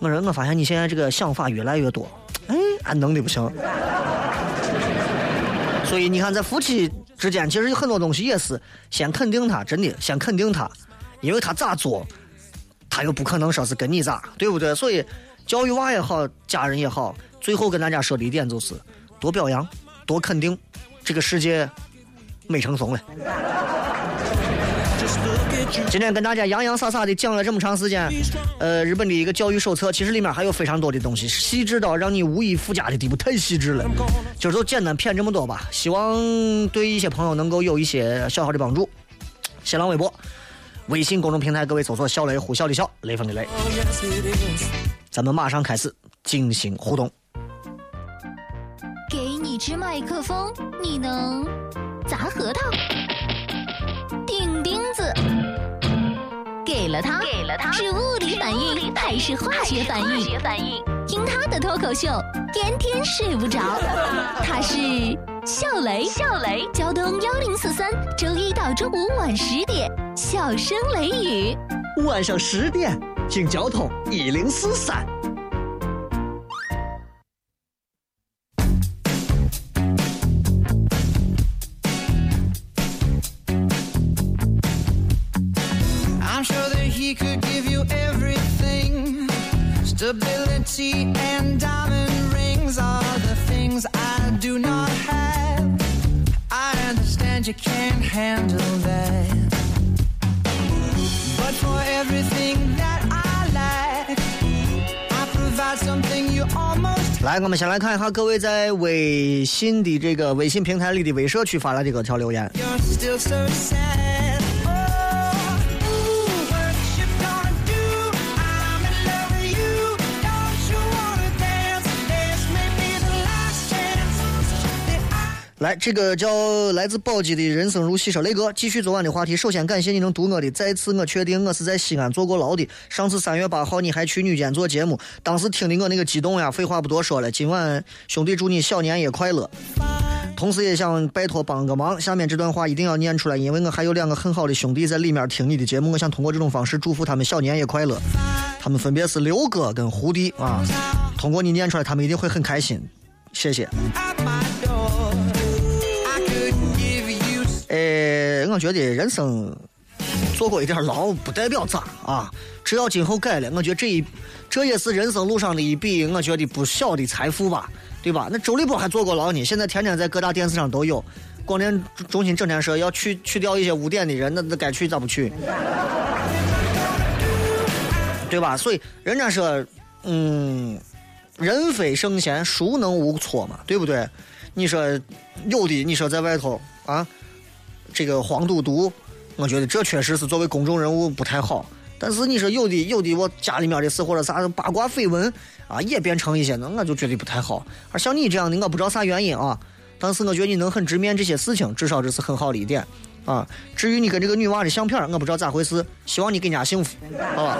我说我发现你现在这个想法越来越多，哎，俺弄的不行。所以你看，在夫妻。之间其实有很多东西也是先肯定他，真的先肯定他，因为他咋做，他又不可能说是跟你咋，对不对？所以教育娃也好，家人也好，最后跟大家说的一点就是多表扬，多肯定，这个世界美成怂了。今天跟大家洋洋洒洒的讲了这么长时间，呃，日本的一个教育手册，其实里面还有非常多的东西，细致到让你无以复加的地步，太细致了。今儿就简单骗这么多吧，希望对一些朋友能够有一些小小的帮助。新浪微博、微信公众平台，各位搜索“小雷”，呼啸的笑，雷锋的雷。咱们马上开始进行互动。给你支麦克风，你能砸核桃？钉钉子，给了他，给了他，是物理反应还是化学反应？听他的脱口秀，天天睡不着。他是笑雷，笑雷，交通幺零四三，周一到周五晚十点，笑声雷雨，晚上十点听交通一零四三。来，我们先来看一下各位在微信的这个微信平台里的微社区发来的各条留言。来，这个叫来自宝鸡的人生如戏说雷哥，继续昨晚的话题。首先感谢你能读我的，再次我确定我是在西安坐过牢的。上次三月八号你还去女监做节目，当时听的我那个激动呀。废话不多说了，今晚兄弟祝你小年夜快乐。同时也想拜托帮个忙，下面这段话一定要念出来，因为我还有两个很好的兄弟在里面听你的节目，我想通过这种方式祝福他们小年夜快乐。他们分别是刘哥跟胡弟啊，通过你念出来，他们一定会很开心。谢谢。呃，我觉得人生坐过一点牢不代表咋啊，只要今后改了，我觉得这一这也是人生路上的一笔，我觉得不小的财富吧，对吧？那周立波还坐过牢呢，现在天天在各大电视上都有。广电中心整天说要去去掉一些污点的人，那那该去咋不去？对吧？所以人家说，嗯，人非圣贤，孰能无错嘛？对不对？你说有的，你说在外头啊。这个黄赌毒，我觉得这确实是作为公众人物不太好。但是你说有的有的，我家里面的事或者啥八卦绯闻啊，也变成一些，那我就觉得不太好。而像你这样的，我不知道啥原因啊，但是我觉得你能很直面这些事情，至少这是很好的一点。啊。至于你跟这个女娃的相片，我不知道咋回事，希望你更加幸福，好吧？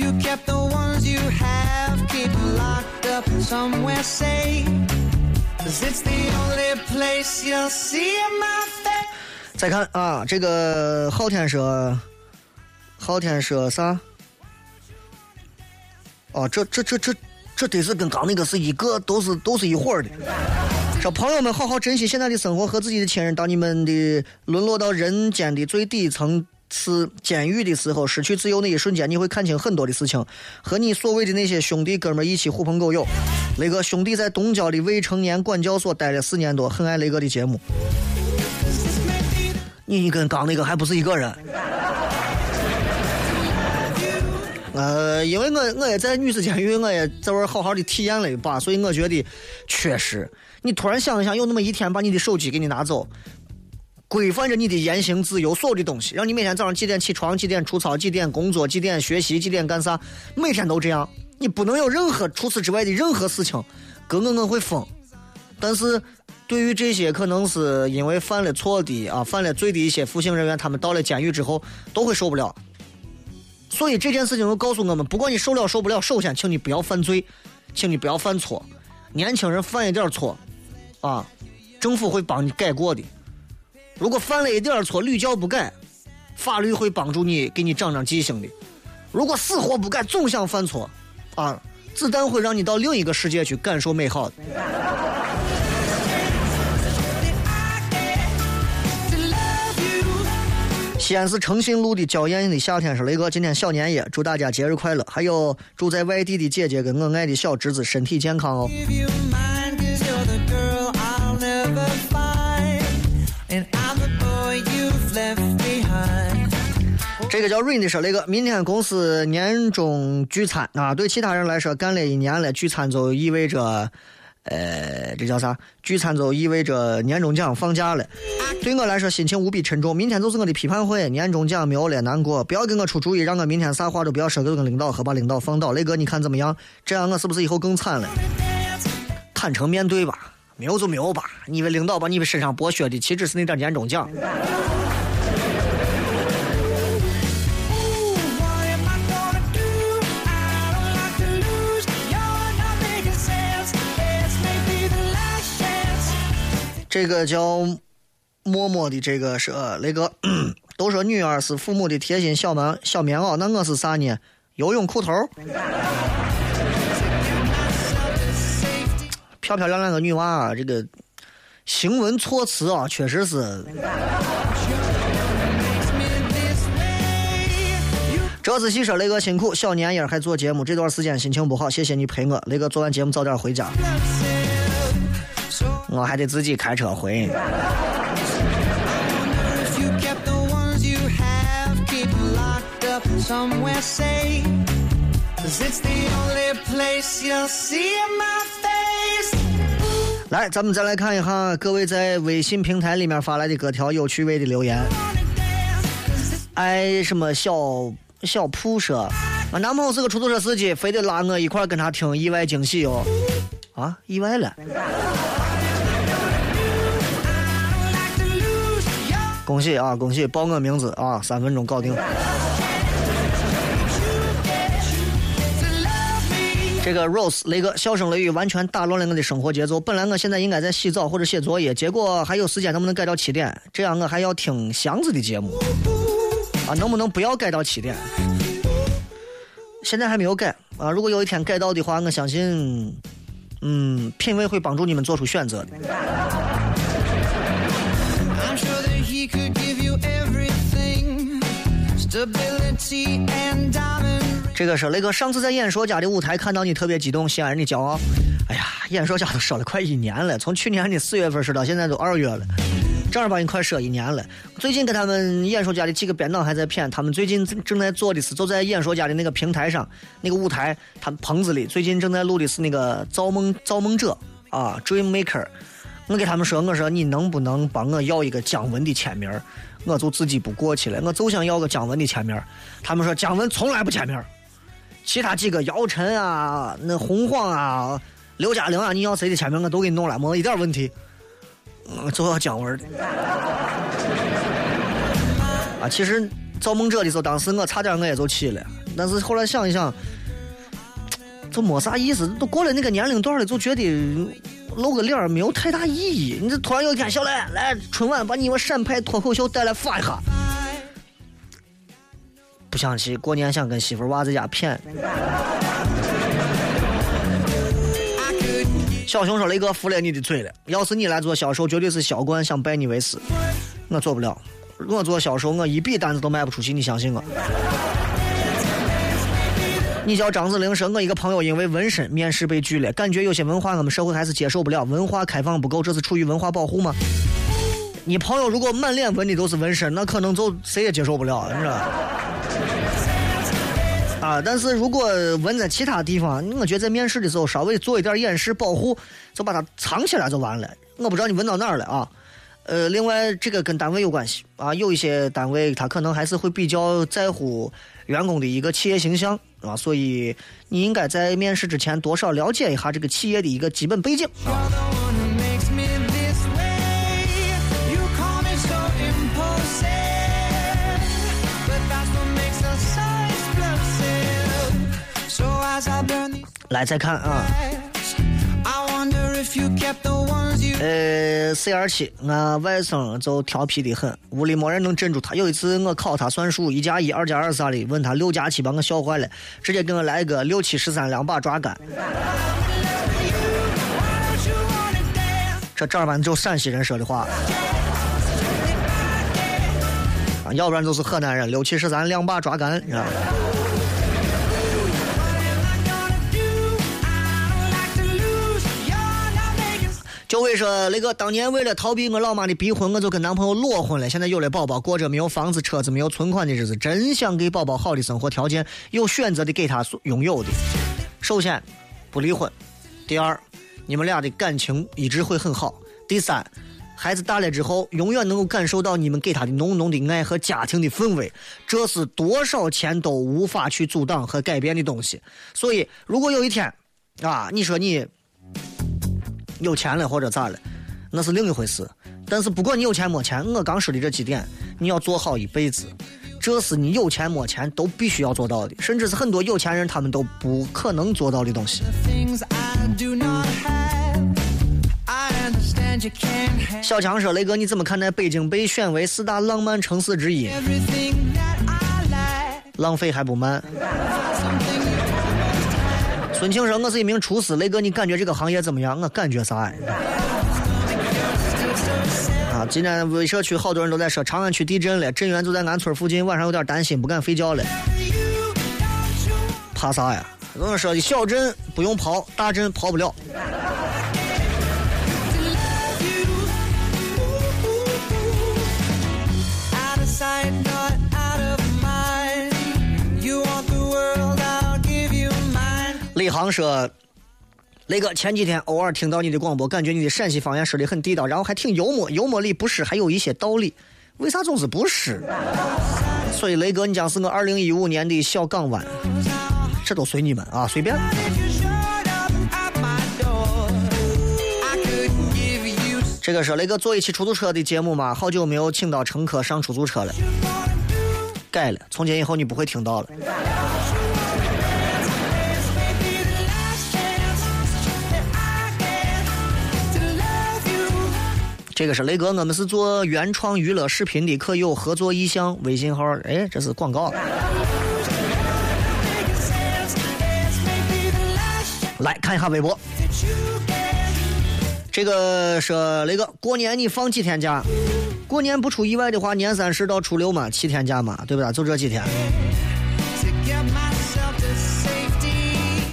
You kept the ones you have, keep locked up somewhere safe. Cause it's the only place you'll see my face. 再看啊，这个昊天说，昊天说啥？哦，这这这这这得是跟刚那个是一个，都是都是一伙的。说朋友们，好好珍惜现在的生活和自己的亲人。当你们的沦落到人间的最底层次监狱的时候，失去自由那一瞬间，你会看清很多的事情。和你所谓的那些兄弟哥们儿一起狐朋狗友。雷哥兄弟在东郊的未成年管教所待了四年多，很爱雷哥的节目。你跟刚那个还不是一个人。呃，因为我我也在女子监狱，我也在这儿好好的体验了一把，所以我觉得确实，你突然想一想，有那么一天把你的手机给你拿走，规范着你的言行自由，所有的东西，让你每天早上几点起床，几点出操，几点工作，几点学习，几点干啥，每天都这样，你不能有任何除此之外的任何事情，哥我我会疯。但是对于这些可能是因为犯了错的啊，犯了罪的一些服刑人员，他们到了监狱之后都会受不了。所以这件事情就告诉我们，不管你受了受不了，首先，请你不要犯罪，请你不要犯错。年轻人犯一点错，啊，政府会帮你改过的。如果犯了一点错，屡教不改，法律会帮助你给你长长记性的。如果死活不改，总想犯错，啊，子弹会让你到另一个世界去感受美好的。西安市诚信路的娇艳的夏天是雷哥，今天小年夜，祝大家节日快乐！还有住在外地的姐姐跟我爱的小侄子身体健康哦。这个叫 Rain 的说，雷哥，明天公司年终聚餐啊，对其他人来说，干了一年了，聚餐就意味着，呃，这叫啥？聚餐就意味着年终奖放假了。对我来说，心情无比沉重。明天就是我的批判会，年终奖没有了，难过。不要给我出主意，让我明天啥话都不要说，给我跟领导和把领导放倒。雷哥，你看怎么样？这样我是不是以后更惨了？坦诚面对吧，没有就没有吧。你们领导把你们身上剥削的，岂止是那点年终奖？这个叫默默的，这个是雷哥，都说女儿是父母的贴心小棉小棉袄，那我是啥呢？游泳裤头。漂漂亮亮的女娃啊，这个行文措辞啊，确实是。这次戏说雷哥辛苦，小年夜还做节目，这段时间心情不好，谢谢你陪我。雷哥做完节目早点回家，我还得自己开车回。来，咱们再来看一下各位在微信平台里面发来的各条有趣味的留言。哎什么小小铺说，我男朋友是个出租车司机，非得拉我一块儿跟他听意外惊喜哦。啊，意外了！恭喜啊，恭喜！报我名字啊，三分钟搞定。这个 Rose 雷哥，笑声雷雨完全打乱了我的生活节奏。本来我现在应该在洗澡或者写作业，结果还有时间，能不能改到七点？这样我还要听祥子的节目啊，能不能不要改到七点？现在还没有改啊，如果有一天改到的话，我相信，嗯，品味会帮助你们做出选择的。这个是雷哥上次在演说家的舞台看到你特别激动，西安人的骄傲。哎呀，演说家都说了快一年了，从去年的四月份说到现在都二月了，正儿八经快说一年了。最近跟他们演说家的几个编导还在谝，他们最近正在做的是，就在演说家的那个平台上，那个舞台，他棚子里最近正在录的是那个造梦造梦者啊，Dream Maker。我给他们说，我说你能不能帮我要一个姜文的签名？我就自己不过去了，我就想要个姜文的签名。他们说姜文从来不签名。其他几个姚晨啊、那洪晃啊、刘嘉玲啊，你要谁的签名我都给你弄了，没一点问题。嗯，就要姜文的。啊，其实造梦者的时候，当时我差点我也就去了，但是后来想一想，就没啥意思，都过了那个年龄段了，就觉得露个脸没有太大意义。你这突然有一天，小来来春晚把你们陕派脱口秀带来发一下，不想去，过年想跟媳妇娃在家谝。小熊说：“雷哥服了你的嘴了，要是你来做销售，绝对是销冠想拜你为师，我做不了。我做销售，我一笔单子都卖不出去，你相信我。”你叫张子玲说，我一个朋友因为纹身面试被拒了，感觉有些文化我们社会还是接受不了，文化开放不够，这是出于文化保护吗？你朋友如果满脸纹的都是纹身，那可能就谁也接受不了，你知道吧？啊，但是如果纹在其他地方，我觉得在面试的时候稍微做一点掩饰保护，就把它藏起来就完了。我不知道你纹到哪儿了啊？呃，另外这个跟单位有关系啊，有一些单位他可能还是会比较在乎员工的一个企业形象啊，所以你应该在面试之前多少了解一下这个企业的一个基本背景。来再看啊，呃，C 二七，俺外甥就调皮的很，屋里没人能镇住他。有一次我考他算术，一加一，二加二啥的，问他六加七，把我笑坏了，直接给我来一个六七十三，两把抓杆。这正儿八经就陕西人说的话。啊，要不然就是河南人，六七十三，两把抓杆，你知道吗？就会说：“那个当年为了逃避我老妈的逼婚，我就跟男朋友裸婚了。现在有了宝宝，过着没有房子、车子、没有存款的日子，真想给宝宝好的生活条件，有选择的给他所拥有的。首先，不离婚；第二，你们俩的感情一直会很好；第三，孩子大了之后，永远能够感受到你们给他的浓浓的爱和家庭的氛围，这是多少钱都无法去阻挡和改变的东西。所以，如果有一天，啊，你说你。”有钱了或者咋了，那是另一回事。但是不管你有钱没钱，我刚说的这几点，你要做好一辈子，这是你有钱没钱都必须要做到的，甚至是很多有钱人他们都不可能做到的东西。小强说：“雷哥，你怎么看待北京被选为四大浪漫城市之一.浪费还不慢。”孙庆说：“我是一名厨师，雷哥，你感觉这个行业怎么样？我感觉啥呀？啊，今天威社区好多人都在说长安区地震了，震源就在俺村附近，晚上有点担心，不敢睡觉了。怕啥呀？我说的小震不用刨，大震刨不了。Mine. 李航说：“雷哥，前几天偶尔听到你的广播，感觉你的陕西方言说的很地道，然后还挺幽默，幽默里不失还有一些道理。为啥总是不失？所以雷哥，你将是我二零一五年的小港湾，这都随你们啊，随便。这个是雷哥做一期出租车的节目嘛，好久没有请到乘客上出租车了，改了，从今以后你不会听到了。这个是雷哥，我们是做原创娱乐视频的，可有合作意向，微信号，哎，这是广告。来看一下微博.这个说雷哥，过年你放几天假？过年不出意外的话，年三十到初六嘛，七天假嘛，对不对？就这几天。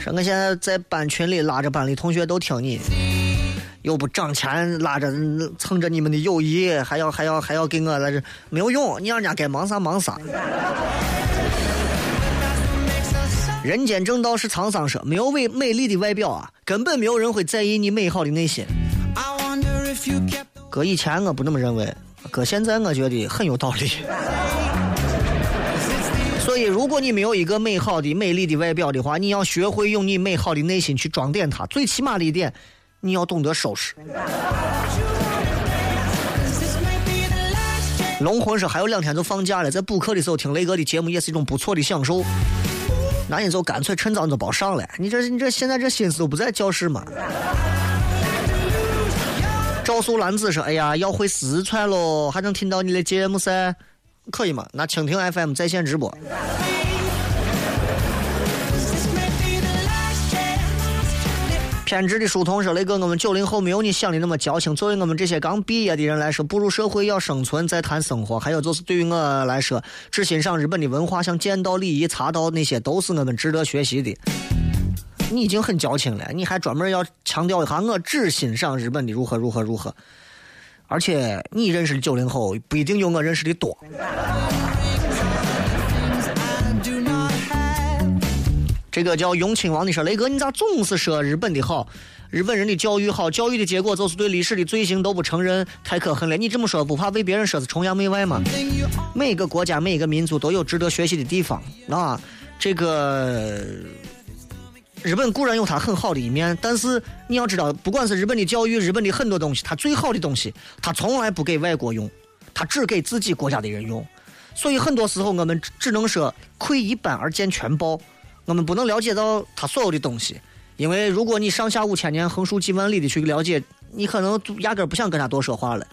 说我现在在班群里拉着班里同学都听你，又不涨钱，拉着蹭着你们的友谊，还要还要还要给我来这没有用，你让人家该忙啥忙啥。人间正道是沧桑说，没有美美丽的外表啊，根本没有人会在意你美好的内心。I wonder if you kept the 搁以前我不那么认为，搁现在我觉得很有道理。所以，如果你没有一个美好的、美丽的外表的话，你要学会用你美好的内心去装点它。最起码的一点，你要懂得收拾。龙魂说还有两天就放假了，在补课的时候听雷哥的节目也是一种不错的享受。那你就干脆趁早你就别上了，你这你这现在这心思都不在教室嘛。赵素兰子说：“哎呀，要回四川喽，还能听到你的节目噻，可以吗？那蜻蜓 FM 在线直播。”偏执的书童说：“雷哥，我们九零后没有你想的那么矫情。作为我们这些刚毕业的人来说，步入社会要生存，再谈生活。还有就是对于我来说，只欣赏日本的文化，像剑道、礼仪、茶道那些，都是我们值得学习的。你已经很矫情了，你还专门要强调一下，我只欣赏日本的如何如何如何。而且你认识的九零后不一定有我认识的多。”这个叫永亲王的说：“雷哥，你咋总是说日本的好？日本人的教育好，教育的结果就是对历史的罪行都不承认，太可恨了！你这么说不怕被别人说是崇洋媚外吗？每个国家、每一个民族都有值得学习的地方啊！这个日本固然有它很好的一面，但是你要知道，不管是日本的教育，日本的很多东西，它最好的东西，它从来不给外国用，它只给自己国家的人用。所以很多时候，我们只能说窥一斑而见全豹。”我们不能了解到他所有的东西，因为如果你上下五千年、横竖几万里的去了解，你可能压根不想跟他多说话了，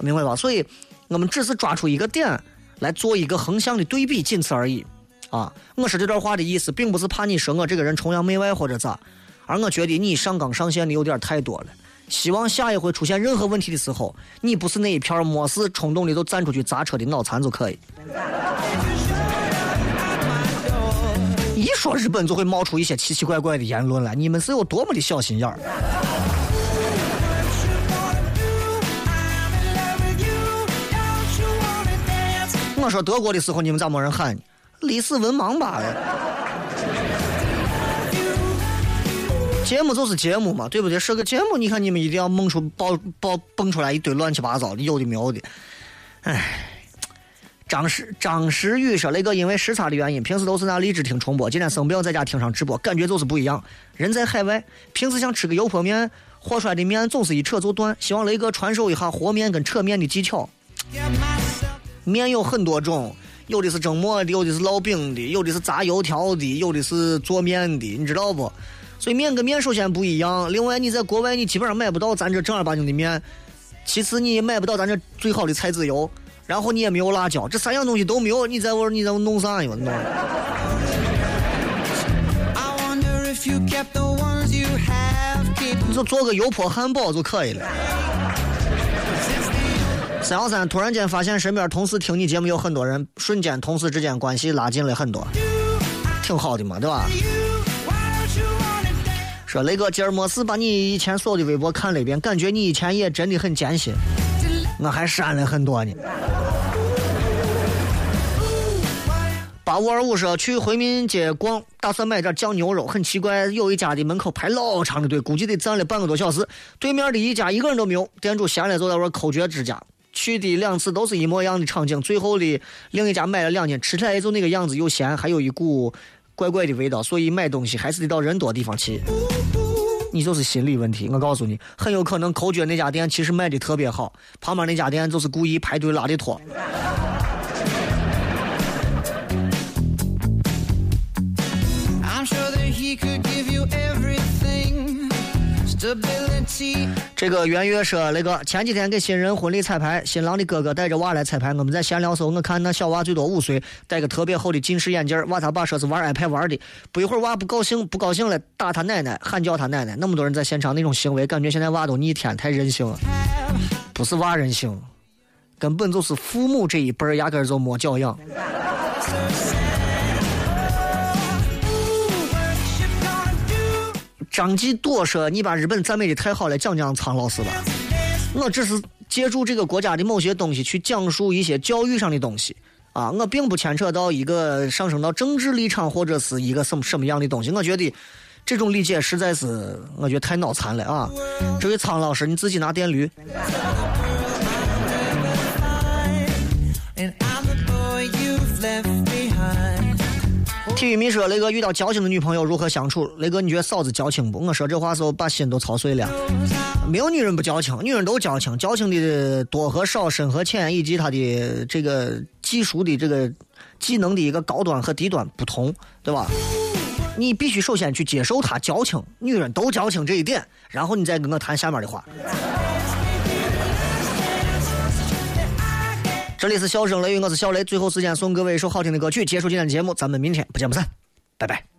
明白吧？所以，我们只是抓出一个点来做一个横向的对比，仅此而已。啊，我说这段话的意思，并不是怕你说我这个人崇洋媚外或者咋，而我觉得你上纲上线的有点太多了。希望下一回出现任何问题的时候，你不是那一片没事冲动的就站出去砸车的脑残就可以。一说日本就会冒出一些奇奇怪怪的言论来，你们是有多么的小心眼儿？我说德国的时候，你们咋没人喊呢？历史文盲罢了。节目就是节目嘛，对不对？是个节目，你看你们一定要蹦出爆爆蹦出来一堆乱七八糟的，有的没有的，唉。张石张石宇说：“那个因为时差的原因，平时都是拿荔枝听重播，今天生病在家听上直播，感觉就是不一样。人在海外，平时想吃个油泼面，和出来的面总是一扯就断。希望雷哥传授一下和面跟扯面的技巧。面有很多种，有的是蒸馍的，有的是烙饼的，有的是炸油条的，有的是做面的，你知道不？所以面跟面首先不一样。另外，你在国外你基本上买不到咱这正儿八经的面，其次你买不到咱这最好的菜籽油。”然后你也没有辣椒，这三样东西都没有，你在我你在我弄啥呀？弄。你就做个油泼汉堡就可以了。三幺三突然间发现身边同事听你节目有很多人，瞬间同事之间关系拉近了很多，挺好的嘛，对吧？说雷哥今儿没事把你以前所有的微博看了一遍，感觉你以前也真的很艰辛。我还删了很多呢。八五二五说去回民街逛，打算买点酱牛肉，很奇怪，有一家的门口排老长的队，估计得站了半个多小时。对面的一家一个人都没有，店主闲了就在那抠脚指甲。去的两次都是一模一样的场景，最后的另一家买了两斤，吃起来也就那个样子，又咸，还有一股怪怪的味道，所以买东西还是得到人多地方去。你就是心理问题，我告诉你，很有可能口诀那家店其实卖的特别好，旁边那家店就是故意排队拉的拖。这个圆月说那个前几天给新人婚礼彩排，新郎的哥哥带着娃来彩排，我们在闲聊时候，我看那小娃最多五岁，戴个特别厚的近视眼镜，娃他爸说是玩 iPad 玩的，不一会儿娃不高兴，不高兴了，打他奶奶，喊叫他奶奶，那么多人在现场，那种行为，感觉现在娃都逆天，太任性了，不是娃任性，根本就是父母这一辈儿压根儿就没教养。张继多说：“你把日本赞美的太好了，讲讲苍老师吧。我只是借助这个国家的某些东西去讲述一些教育上的东西啊，我并不牵扯到一个上升到政治立场或者是一个什么什么样的东西。我觉得这种理解实在是我觉得太脑残了啊！这位苍老师，你自己拿电驴。”体育迷说：“雷哥遇到矫情的女朋友如何相处？”雷哥，你觉得嫂子矫情不？我说这话时候把心都操碎了。没有女人不矫情，女人都矫情。矫情的多和少、深和浅，以及她的这个技术的这个技能的一个高端和低端不同，对吧？你必须首先去接受她矫情，女人都矫情这一点，然后你再跟我谈下面的话。这里是笑声雷雨，我是小雷。最后时间送各位一首好听的歌曲，结束今天的节目。咱们明天不见不散，拜拜。